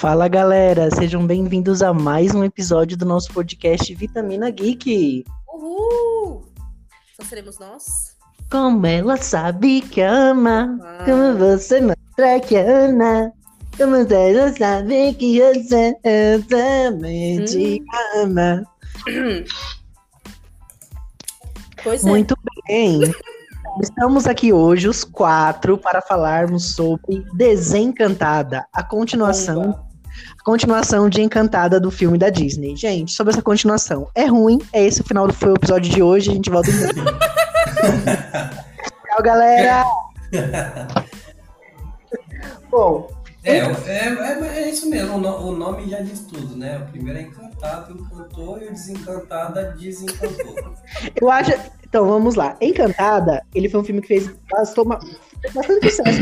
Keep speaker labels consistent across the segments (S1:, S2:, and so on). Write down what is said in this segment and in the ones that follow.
S1: Fala galera, sejam bem-vindos a mais um episódio do nosso podcast Vitamina Geek.
S2: Uhul! Só seremos nós?
S1: Como ela sabe que ama,
S2: Ah.
S1: como você mostra que ama, como ela sabe que você exatamente ama.
S2: Pois é.
S1: Muito bem. Estamos aqui hoje, os quatro, para falarmos sobre Desencantada, a continuação. A continuação de Encantada do filme da Disney. Gente, sobre essa continuação. É ruim, é esse o final do foi o episódio de hoje, a gente volta em breve. Tchau, galera! Bom,
S3: É, é, é, é isso mesmo, o, no- o nome já diz tudo, né? O primeiro é encantado, encantou, e o desencantada desencantou.
S1: eu acho. Então, vamos lá. Encantada, ele foi um filme que fez bastou uma- fez bastante sucesso.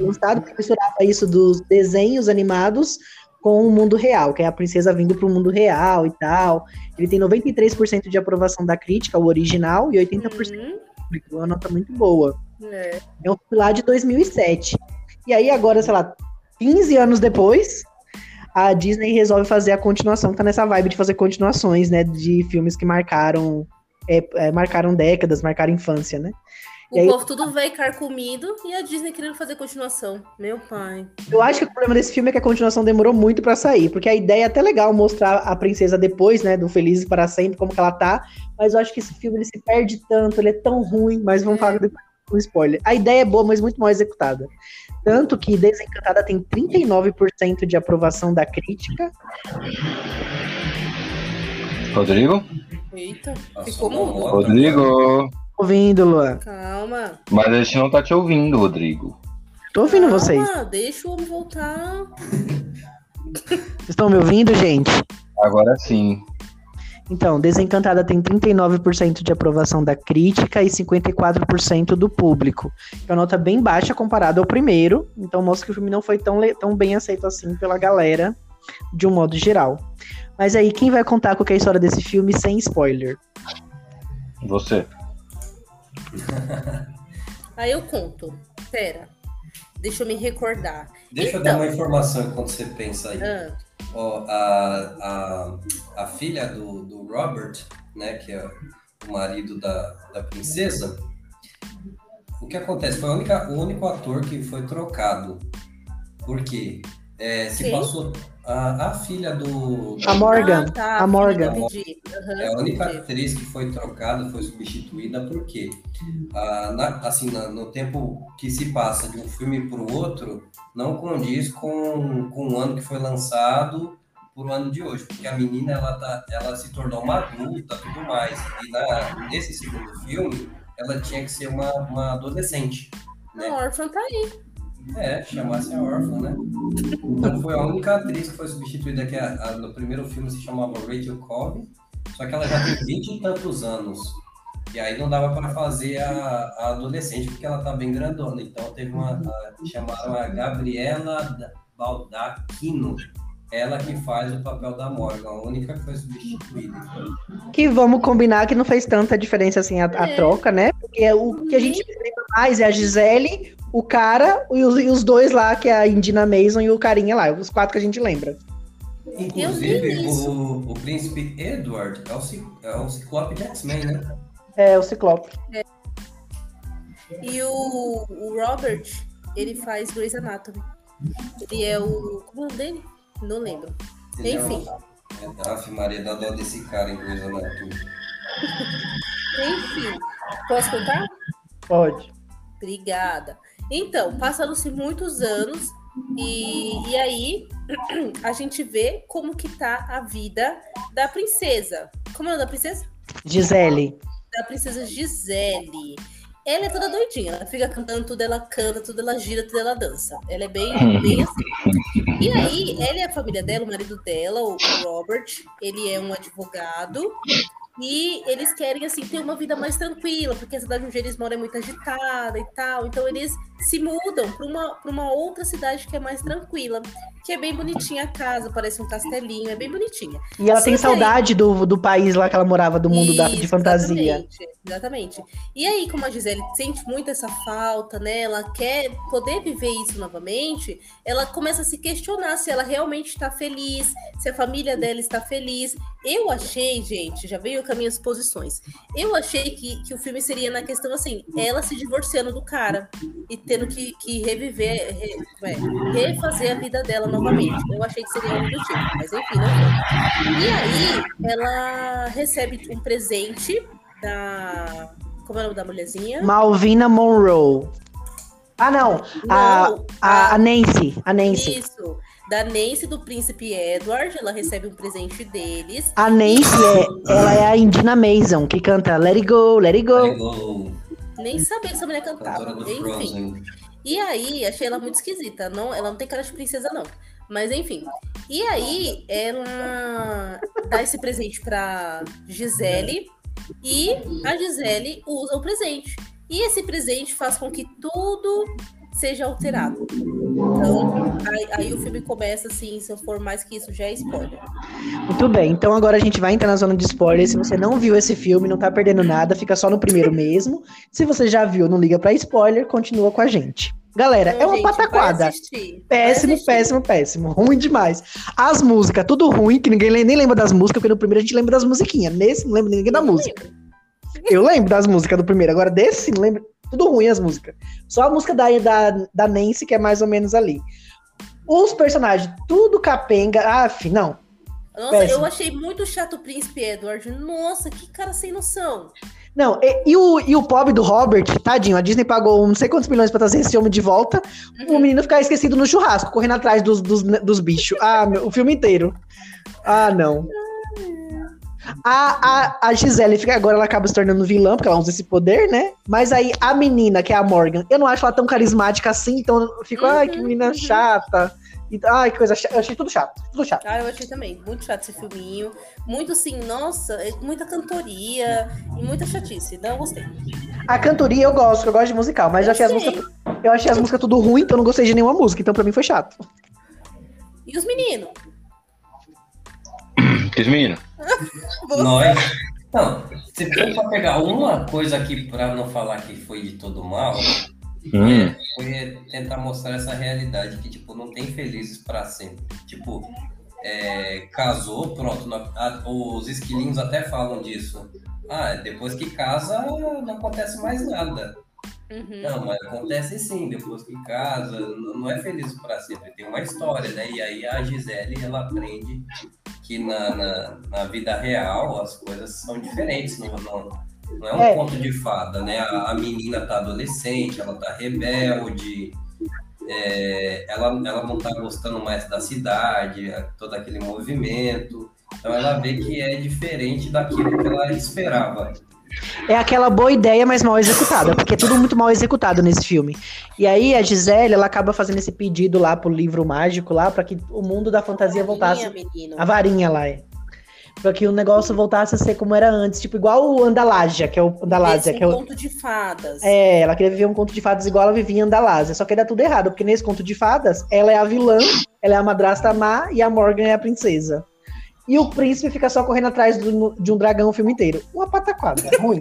S1: lançado porque misturava isso dos desenhos animados com o mundo real, que é a princesa vindo pro mundo real e tal. Ele tem 93% de aprovação da crítica, o original, e 80%
S2: Uhum.
S1: do público. Uma nota muito boa.
S2: É.
S1: É um filme lá de 2007. E aí, agora, sei lá, 15 anos depois, a Disney resolve fazer a continuação. Tá nessa vibe de fazer continuações, né? De filmes que marcaram, é, é, marcaram décadas, marcaram infância, né?
S2: O
S1: E aí-
S2: povo tudo veio carcomido e a Disney querendo fazer continuação. Meu pai.
S1: Eu acho que o problema desse filme é que a continuação demorou muito pra sair, porque a ideia é até legal mostrar a princesa depois, né, do Felizes para Sempre, como que ela tá, mas eu acho que esse filme ele se perde tanto, ele é tão ruim, mas vamos
S2: É.
S1: falar depois com spoiler. A ideia é boa, mas muito mal executada. Tanto que Desencantada tem 39% de aprovação da crítica,
S4: Rodrigo?
S2: Eita, ficou mudo.
S4: Rodrigo!
S1: Ouvindo, Luan.
S2: Calma.
S4: Mas a gente não tá te ouvindo, Rodrigo.
S1: Tô ouvindo
S2: Calma,
S1: vocês.
S2: Deixa o homem voltar.
S1: Vocês estão me ouvindo, gente?
S4: Agora sim.
S1: Então, Desencantada tem 39% de aprovação da crítica e 54% do público. É uma nota bem baixa comparada ao primeiro. Então mostra que o filme não foi tão, tão bem aceito assim pela galera, de um modo geral. Mas aí, quem vai contar qual que é a história desse filme sem spoiler?
S4: Você.
S2: Aí eu conto. Pera. Deixa eu me recordar.
S3: Deixa eu
S2: Então.
S3: dar uma informação enquanto você pensa aí.
S2: Ah,
S3: Ó, a, a, a filha do, do Robert, né, que é o marido da, da princesa, o que acontece? Foi única, o único ator que foi trocado. Por quê? É, se
S2: Quem?
S3: passou a, a filha do,
S1: A Morgan.
S2: Ah, tá,
S1: a Morgan.
S2: Aham,
S3: É a única
S2: entendi.
S3: atriz que foi trocada, foi substituída, porque ah, na- assim, na- no tempo que se passa de um filme para o outro, não condiz com, com o ano que foi lançado por o ano de hoje, porque a menina ela, tá, ela se tornou uma adulta tudo mais, e na, nesse segundo filme ela tinha que ser uma, uma adolescente.
S2: A órfã tá aí.
S3: É, chamasse a órfã, né? Então foi a única atriz que foi substituída, que a- a- no primeiro filme se chamava Rachel Cobb, só que ela já tem 20 e tantos anos. E aí não dava para fazer a, a adolescente, porque ela tá bem grandona. Então teve uma. a- chamaram a Gabriela Da- Baldacchino. Ela que faz o papel da Morgan, a única que foi substituída.
S1: Que vamos combinar que não fez tanta diferença assim a, a
S2: É.
S1: troca, né? Porque o que a gente lembra mais é a Gisele, o cara e os, e os dois lá, que é a Indina Mason e o carinha lá. Os quatro que a gente lembra.
S3: Inclusive, o, o príncipe Edward é o, é o Ciclope de X-Men, né?
S1: É, o Ciclope.
S2: E o, o Robert, ele faz Grey's Anatomy. Ele é o. Como é o nome dele? Não lembro.
S3: Ele
S2: Enfim.
S3: É um... é, Aff, Maria, dá dó desse cara em Grey's Anatomy.
S2: Enfim. Posso contar?
S1: Pode.
S2: Obrigada. Então, passaram-se muitos anos e, e aí a gente vê como que tá a vida da princesa. Como é o nome da princesa?
S1: Gisele.
S2: Da princesa Gisele. Ela é toda doidinha, ela fica cantando tudo, ela canta, tudo ela gira, tudo ela dança. Ela é bem, bem assim. E aí, ela e a família dela, o marido dela, o Robert, ele é um advogado e eles querem, assim, ter uma vida mais tranquila, porque a cidade onde eles moram é muito agitada e tal. Então, eles se mudam para uma, pra uma outra cidade que é mais tranquila, que é bem bonitinha a casa, parece um castelinho, é bem bonitinha.
S1: E ela tem saudade do, do país lá que ela morava, do mundo da, de
S2: Isso,
S1: fantasia.
S2: Exatamente, exatamente. E aí, como a Gisele sente muito essa falta, né? Ela quer poder viver isso novamente, ela começa a se questionar se ela realmente está feliz, se a família dela está feliz. Eu achei, gente, já veio com as minhas posições. Eu achei que, que o filme seria na questão assim, ela se divorciando do cara e tendo que, que reviver, re- é, refazer a vida dela novamente. Eu achei que seria algo do tipo, mas enfim, não foi. E aí, ela recebe um presente da. Como é o nome da mulherzinha?
S1: Malvina Monroe. Ah, não. A,
S2: Não,
S1: a, a Nancy. A Nancy.
S2: Isso. Da Nancy do príncipe Edward, ela recebe um presente deles.
S1: A Nancy, é, ela é a Indina Mason, que canta Let It Go, Let It Go.
S3: Pegou
S2: Nem sabia que essa mulher cantava. Enfim. E aí, achei ela muito esquisita. Não, ela não tem cara de princesa, não. Mas enfim. E aí, ela dá esse presente pra Gisele. E a Gisele usa o presente. E esse presente faz com que tudo seja alterado. Então, aí, aí o filme começa assim, se eu for mais que isso, já é spoiler.
S1: Muito bem, então agora a gente vai entrar na zona de spoiler. Se você não viu esse filme, não tá perdendo nada, fica só no primeiro mesmo. Se você já viu, não liga pra spoiler, continua com a gente. Galera, é uma
S2: gente,
S1: pataquada. Péssimo, péssimo, péssimo. Ruim demais. As músicas, tudo ruim, que ninguém nem lembra das músicas, porque no primeiro a gente lembra das musiquinhas. Nesse, não lembra ninguém da música. Eu lembro das músicas do primeiro, agora desse, não lembro. Tudo ruim as músicas. Só a música da, da, da Nancy, que é mais ou menos ali. Os personagens, tudo capenga. Aff, não.
S2: Nossa,
S1: Péssimo.
S2: eu achei muito chato o príncipe Edward. Nossa, que cara sem noção.
S1: Não, e, e o, e o pobre do Robert, tadinho, a Disney pagou não sei quantos milhões pra trazer esse homem de volta. O menino ficar esquecido no churrasco, correndo atrás dos, dos, dos bichos. Ah, meu, o filme inteiro. Ah, não. A, a, a Gisele fica agora, ela acaba se tornando vilã, porque ela usa esse poder, né? Mas aí a menina, que é a Morgan, eu não acho ela tão carismática assim, então eu fico, ai, que menina chata. E, ai, que coisa chata. Eu achei tudo chato, tudo chato.
S2: Ah, eu achei também. Muito chato esse filminho. Muito assim, nossa, é muita cantoria e muita chatice. Não gostei.
S1: A cantoria eu gosto, eu gosto de musical, mas eu
S2: Eu
S1: achei as músicas. Eu achei as músicas tudo ruim, então eu não gostei de nenhuma música, então pra mim foi chato.
S2: E os meninos?
S4: Que menino?
S3: Nós. Não, se for pra pegar uma coisa aqui pra não falar que foi de todo mal,
S4: Hum.
S3: foi tentar mostrar essa realidade que, tipo, não tem felizes pra sempre. Tipo, é, casou, pronto, os esquilinhos até falam disso. Ah, depois que casa, não acontece mais nada.
S2: Uhum.
S3: Não, mas acontece sim, depois que casa, não é feliz para sempre, tem uma história, né? E aí a Gisele, ela aprende que na, na, na vida real as coisas são diferentes, não, não, não é um
S1: É.
S3: conto de fada, né? A, a menina tá adolescente, ela tá rebelde, é, ela, ela não tá gostando mais da cidade, a- todo aquele movimento, então ela vê que é diferente daquilo que ela esperava.
S1: É aquela boa ideia, mas mal executada, porque é tudo muito mal executado nesse filme. E aí a Gisele, ela acaba fazendo esse pedido lá pro livro mágico lá, pra que o mundo da fantasia voltasse.
S2: Menino.
S1: A varinha lá, é. Pra que o negócio voltasse a ser como era antes, tipo igual o Andalásia, que é o Andalásia,
S2: Esse
S1: que é
S2: um
S1: o,
S2: conto de fadas.
S1: É, ela queria viver um conto de fadas igual ela vivia em Andalásia. Só que dá tudo errado, porque nesse conto de fadas, ela é a vilã, ela é a madrasta má e a Morgan é a princesa. E o príncipe fica só correndo atrás do- de um dragão o filme inteiro. Uma pataquada, ruim.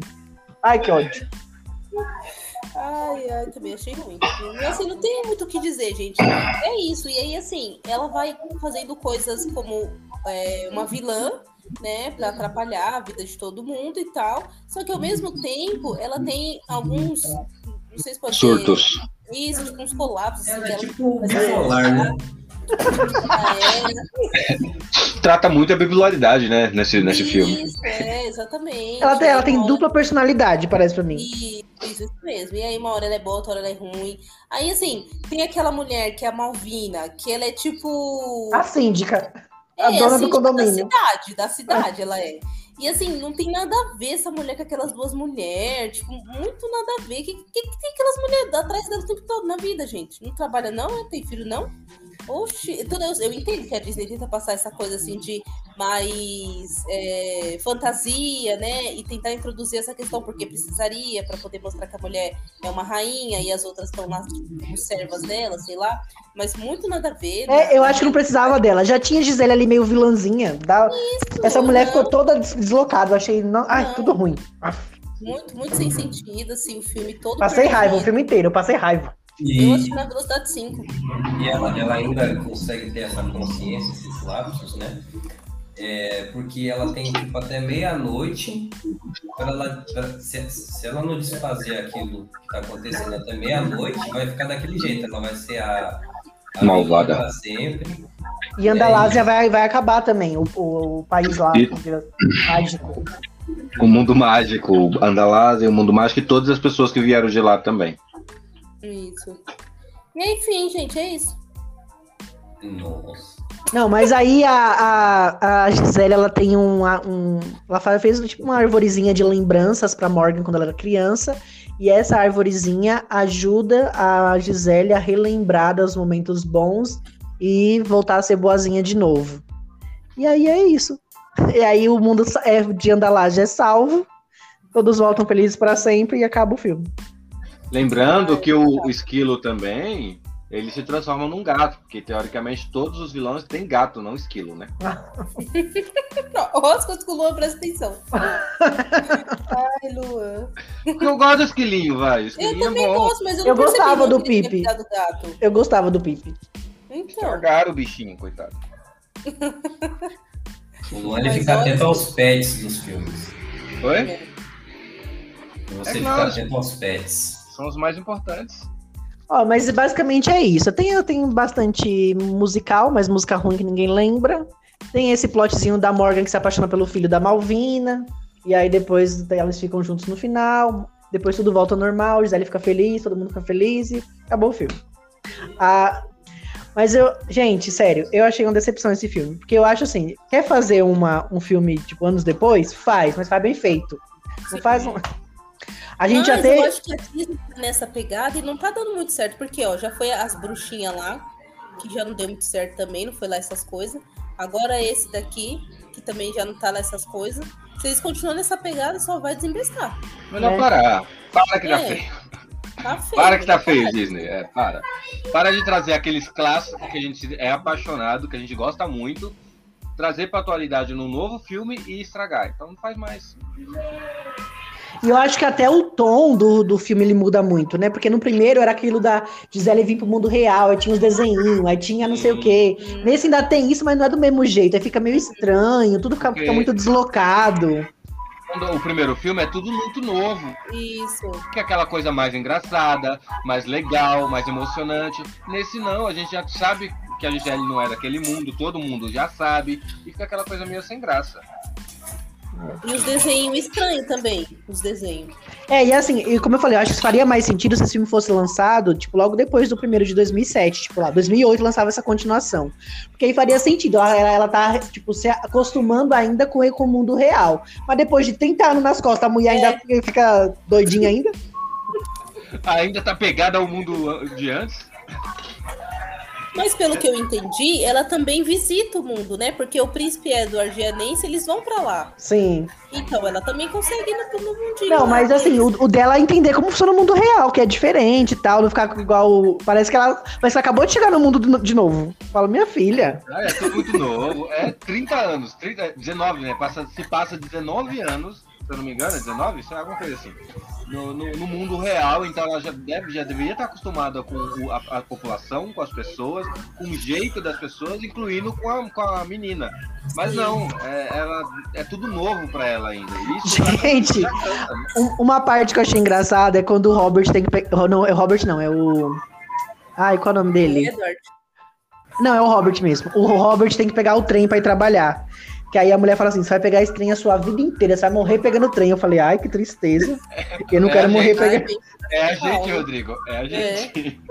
S1: Ai, que ódio.
S2: Ai, ai, também achei ruim. E, assim, não tem muito o que dizer, gente. É isso. E aí, assim, ela vai fazendo coisas como é, uma vilã, né, pra atrapalhar a vida de todo mundo e tal. Só que ao mesmo tempo, ela tem alguns. Não sei se pode ser
S4: Surtos.
S2: Isso, tipo, uns colapsos.
S3: Ela
S2: assim,
S3: é
S2: que
S3: tipo bipolar, né?
S2: É,
S4: Trata muito a bipolaridade, né? Nesse, nesse filme.
S2: Isso, é, exatamente.
S1: Ela tem, ela tem
S2: hora-
S1: dupla personalidade, parece pra mim.
S2: Isso, isso, mesmo. E aí, uma hora ela é boa, outra hora ela é ruim. Aí, assim, tem aquela mulher que é a Malvina, que ela é tipo.
S1: A síndica.
S2: é,
S1: a dona do
S2: síndica
S1: condomínio.
S2: Da cidade, da cidade ela é. E assim, não tem nada a ver essa mulher com aquelas duas mulheres. Tipo, muito nada a ver. O que, que, que tem aquelas mulheres atrás dela o tempo todo na vida, gente? Não trabalha, não? Não tem filho, não? Oxi, tudo eu, eu entendo que a Disney tenta passar essa coisa assim de mais é, fantasia, né? E tentar introduzir essa questão, porque precisaria, para poder mostrar que a mulher é uma rainha e as outras estão lá tipo, como servas dela, sei lá. Mas muito nada a ver.
S1: É,
S2: né?
S1: eu acho que não precisava dela. Já tinha Gisele ali meio vilãzinha. Da...
S2: Isso,
S1: Essa mulher
S2: não,
S1: ficou toda des- deslocada. Eu achei. Não... Ai,
S2: Não.
S1: tudo ruim.
S2: Muito, muito sem sentido, assim, o filme todo.
S1: Passei raiva o
S2: perdido.
S1: filme inteiro, eu passei raiva.
S2: Eu
S3: E,
S2: assisti na velocidade 5.
S3: e ela, ela ainda consegue ter essa consciência, esses lapsos, né? É, porque ela tem tipo até meia-noite para ela pra- se, se ela não desfazer aquilo que está acontecendo até meia-noite, vai ficar daquele jeito, ela vai ser a, a
S4: Malvada.
S3: para sempre.
S1: E Andalásia vai, vai acabar também, o, o, o país lá,
S4: E-
S1: mágico.
S4: O mundo mágico, o Andalázia, o mundo mágico e todas as pessoas que vieram de lá também.
S2: Isso. E enfim, gente, é isso.
S3: Nossa.
S1: Não, mas aí a, a, a Gisele, ela tem um, um. Ela fez tipo uma arvorezinha de lembranças pra Morgan quando ela era criança. E essa arvorezinha ajuda a Gisele a relembrar dos momentos bons e voltar a ser boazinha de novo. E aí é isso. E aí o mundo é, de Andalage é salvo. Todos voltam felizes pra sempre e acaba o filme.
S4: Lembrando que o, o esquilo também, ele se transforma num gato, porque teoricamente todos os vilões têm gato, não esquilo, né?
S2: Que o Luan presta atenção. Ai, Luan.
S4: Porque eu gosto do esquilinho, vai. O
S2: Eu
S4: esquilinho é
S2: também
S4: bom.
S2: gosto, mas eu não
S1: Eu gostava do Pipe.
S2: pegado o gato.
S1: Eu gostava do Pipe.
S2: Então,
S4: Estragaram o bichinho, coitado.
S3: O Luan ele fica atento aos pets dos filmes.
S4: Oi?
S3: Você
S4: É
S3: fica atento aos pets.
S4: São os mais importantes.
S1: Ó, mas basicamente é isso. Tenho, eu tenho bastante musical, mas música ruim que ninguém lembra. Tem esse plotzinho da Morgan que se apaixona pelo filho da Malvina. E aí depois elas ficam juntos no final. Depois tudo volta ao normal, Gisele fica feliz, todo mundo fica feliz e acabou o filme. Ah, mas eu, gente, sério, eu achei uma decepção esse filme. Porque eu acho assim, quer fazer uma, um filme, tipo, anos depois? Faz, mas faz bem feito. Não faz um... A gente já tem.
S2: eu acho que a Disney tá nessa pegada e não tá dando muito certo, porque ó, já foi as bruxinhas lá, que já não deu muito certo também, não foi lá essas coisas. Agora esse daqui, que também já não tá lá essas coisas. Se eles continuarem nessa pegada, só vai desembestar.
S4: Melhor
S1: É.
S4: parar. Para que tá
S2: É.
S4: feio.
S2: Tá feio.
S4: Para que tá
S2: né?
S4: feio, Disney. É, para. Para de trazer aqueles clássicos que a gente é apaixonado, que a gente gosta muito, trazer pra atualidade num novo filme e estragar. Então não faz mais.
S1: E eu acho que até o tom do, do filme ele muda muito, né? Porque no primeiro era aquilo da Gisele vir pro mundo real, aí tinha os desenhinhos, aí tinha não sei o quê. Nesse ainda tem isso, mas não é do mesmo jeito. Aí fica meio estranho, tudo fica, fica muito deslocado.
S4: O primeiro filme é tudo muito novo.
S2: Isso.
S4: Que é aquela coisa mais engraçada, mais legal, mais emocionante. Nesse não, a gente já sabe que a Gisele não é daquele mundo, todo mundo já sabe, e fica aquela coisa meio sem graça.
S2: E os desenhos estranhos também. Os desenhos.
S1: É, e assim, e como eu falei, eu acho que faria mais sentido se esse filme fosse lançado, tipo, logo depois do primeiro de 2007, tipo lá, 2008 lançava essa continuação. Porque aí faria sentido, ela, ela tá, tipo, se acostumando ainda com, com o mundo real. Mas depois de 30 anos nas costas, a mulher ainda fica doidinha ainda.
S4: Ainda tá pegada ao mundo de antes.
S2: Mas pelo que eu entendi, ela também visita o mundo, né? Porque o príncipe Edward e a Nancy, eles vão pra lá.
S1: Sim.
S2: Então ela também consegue ir no, no mundinho.
S1: Não,
S2: lá
S1: mas assim, o, o dela é entender como funciona o mundo real, que é diferente e tal, não ficar igual. Parece que ela. Que ela acabou de chegar no mundo do- de novo. Fala, minha filha.
S4: Ah, é tudo muito novo. É 30 anos, 30, 19, né? Passa, se passa 19 anos, se eu não me engano, é 19? Isso é alguma coisa assim. No, no, no mundo real, então ela já, deve, já deveria estar acostumada com o- a, a população, com as pessoas, com o jeito das pessoas, incluindo com a, com a menina. Mas não, é, ela, é tudo novo pra ela ainda. Isso
S1: Gente,
S4: já né?
S1: um- uma parte que eu achei engraçada é quando o Robert tem que pegar. Não, é o Robert, não, é o. Ai, qual é o nome dele?
S2: Edward.
S1: Não, é o Robert mesmo. O Robert tem que pegar o trem pra ir trabalhar. Que aí a mulher fala assim: você vai pegar esse trem a sua vida inteira, você vai morrer pegando o trem. Eu falei, ai, que tristeza. Eu não
S4: É,
S1: quero
S4: gente,
S1: morrer pegando.
S4: É a gente. Rodrigo. É a gente.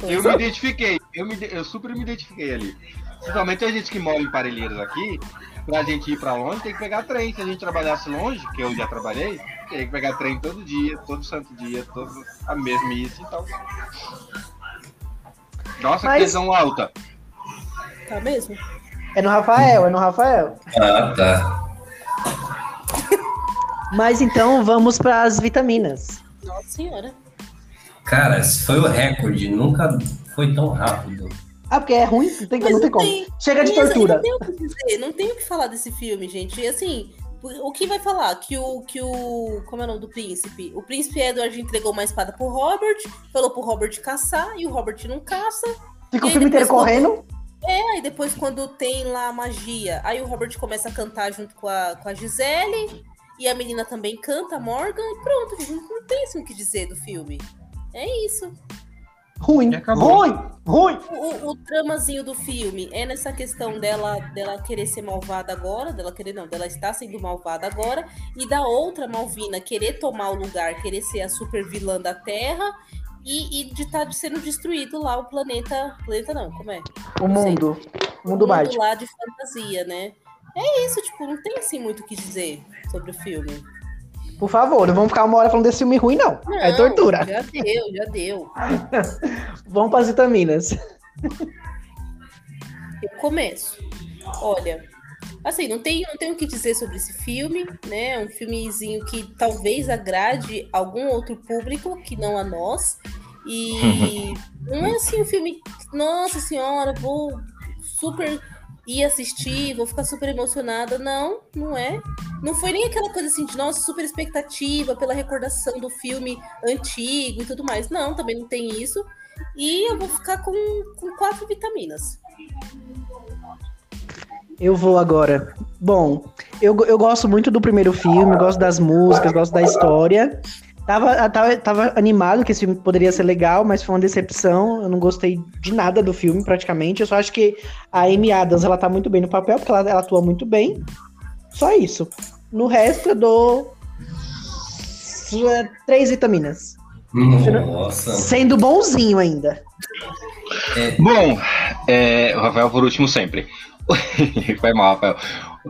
S2: pois
S4: Eu
S2: é.
S4: me identifiquei, eu, me, eu super me identifiquei ali. Principalmente a gente que mora em Parelheiros aqui, pra gente ir pra longe, tem que pegar trem. Se a gente trabalhasse longe, que eu já trabalhei, tem que pegar trem todo dia, todo santo dia, todo a mesmice, então. Nossa,
S1: Mas-
S4: que tesão alta.
S2: Tá mesmo?
S1: É no Rafael, é no Rafael.
S3: Ah, tá.
S1: Mas então vamos para as vitaminas.
S2: Nossa senhora.
S3: Cara, esse foi o recorde. Nunca foi tão rápido.
S1: Ah, porque é ruim? Não tem, não tem como.
S2: tem-
S1: Chega de tortura.
S2: Não tem o que dizer, não tem o que falar desse filme, gente. E assim, o que vai falar? Que o, que o. Como é o nome do príncipe? O príncipe Edward entregou uma espada pro Robert, falou pro Robert caçar, e o Robert não caça.
S1: Fica o filme inteiro correndo.
S2: É, aí depois quando tem lá a magia, aí o Robert começa a cantar junto com a, com a Gisele, e a menina também canta, a Morgan, e pronto, gente, não tem assim o que dizer do filme. É isso.
S1: Ruim. Ruim. Ruim.
S2: O, o, o tramazinho do filme é nessa questão dela, dela querer ser malvada agora, dela querer não, dela estar sendo malvada agora, e da outra Malvina querer tomar o lugar, querer ser a super vilã da Terra, e, e de estar sendo destruído lá o planeta. Planeta não, como é?
S1: O mundo. O mundo mágico.
S2: lá de fantasia, né? É isso, tipo, não tem assim muito o que dizer sobre o filme.
S1: Por favor, não vamos ficar uma hora falando desse filme ruim, não. é
S2: Não,
S1: tortura.
S2: Já deu, já deu.
S1: Vamos para as vitaminas.
S2: Eu começo. Olha, assim, não tem, não tenho o que dizer sobre esse filme, né? É um filmezinho que talvez agrade algum outro público que não a nós. E não é assim um filme, nossa senhora, vou super ir assistir, vou ficar super emocionada. Não, não é. Não foi nem aquela coisa assim de nossa, super expectativa pela recordação do filme antigo e tudo mais. Não, também não tem isso. E eu vou ficar com, com quatro vitaminas.
S1: Eu vou agora. Bom, eu, eu gosto muito do primeiro filme, gosto das músicas, gosto da história. Tava, tava, tava animado que esse filme poderia ser legal, mas foi uma decepção. Eu não gostei de nada do filme, praticamente. Eu só acho que a Amy Adams, ela tá muito bem no papel, porque ela, ela atua muito bem. Só isso. No resto, eu dou... é, Três vitaminas.
S3: Nossa.
S1: Sendo bonzinho ainda.
S4: Bom, é, o Rafael por último sempre. Foi mal, Rafael.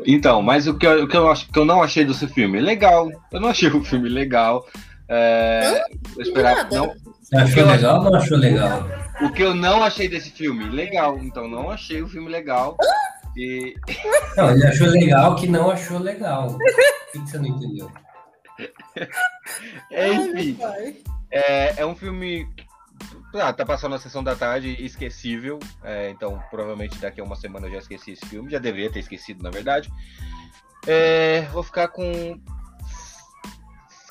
S4: Então, mas o que, eu, o que eu, acho, que eu não achei desse filme? Legal. Eu não achei o filme legal. É, eu esperava,
S2: Nada.
S4: não,
S3: Você achou legal ou não achou legal?
S4: o que eu não achei desse filme? Legal. Então, não achei o filme legal. E,
S3: Não, ele achou legal que não achou legal. O que você não entendeu?
S4: enfim, é, é um filme. Ah, tá passando na sessão da tarde, esquecível. é, então, provavelmente daqui a uma semana eu já esqueci esse filme. Já deveria ter esquecido, na verdade. É, vou ficar com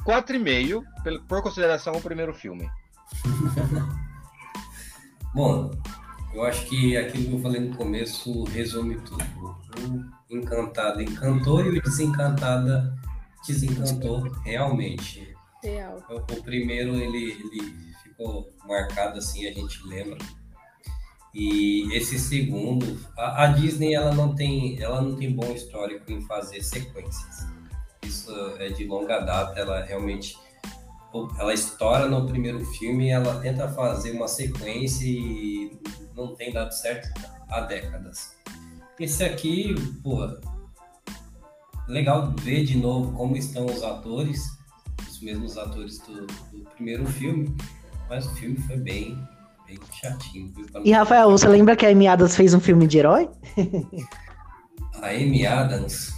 S4: 4,5 pelo- por consideração o primeiro filme.
S3: Bom, eu acho que aquilo que eu falei no começo resume tudo. O encantado encantou e o desencantada desencantou realmente.
S2: Real.
S3: O, o primeiro ele, ele ficou marcado assim, a gente lembra. E esse segundo, a, a Disney ela não tem, ela não tem bom histórico em fazer sequências. Isso é de longa data, ela realmente ela estoura no primeiro filme, ela tenta fazer uma sequência e não tem dado certo há décadas. Esse aqui, porra, legal ver de novo como estão os atores, os mesmos atores do, do primeiro filme, mas o filme foi bem, bem chatinho.
S1: E, Rafael, você lembra que a Amy Adams fez um filme de herói?
S3: A Amy Adams,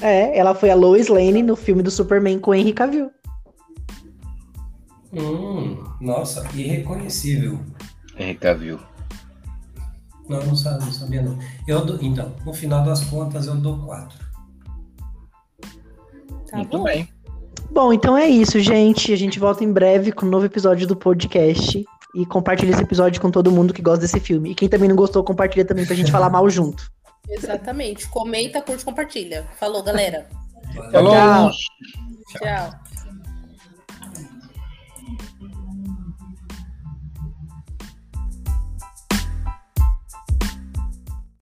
S1: É, ela foi a Lois Lane no filme do Superman com o Henry Cavill.
S3: hum, nossa, irreconhecível.
S4: Henry Cavill.
S3: Não, não sabia, não sabia não. Eu dou- então, no final das contas, eu dou quatro.
S2: Tá
S4: Muito
S2: bom.
S4: bem.
S1: Bom, então é isso, gente. A gente volta em breve com um novo episódio do podcast. E compartilha esse episódio com todo mundo que gosta desse filme. E quem também não gostou, compartilha também pra gente falar mal junto.
S2: Exatamente. Comenta, curte, compartilha. Falou, galera.
S4: Falou!
S1: Tchau.
S2: Tchau.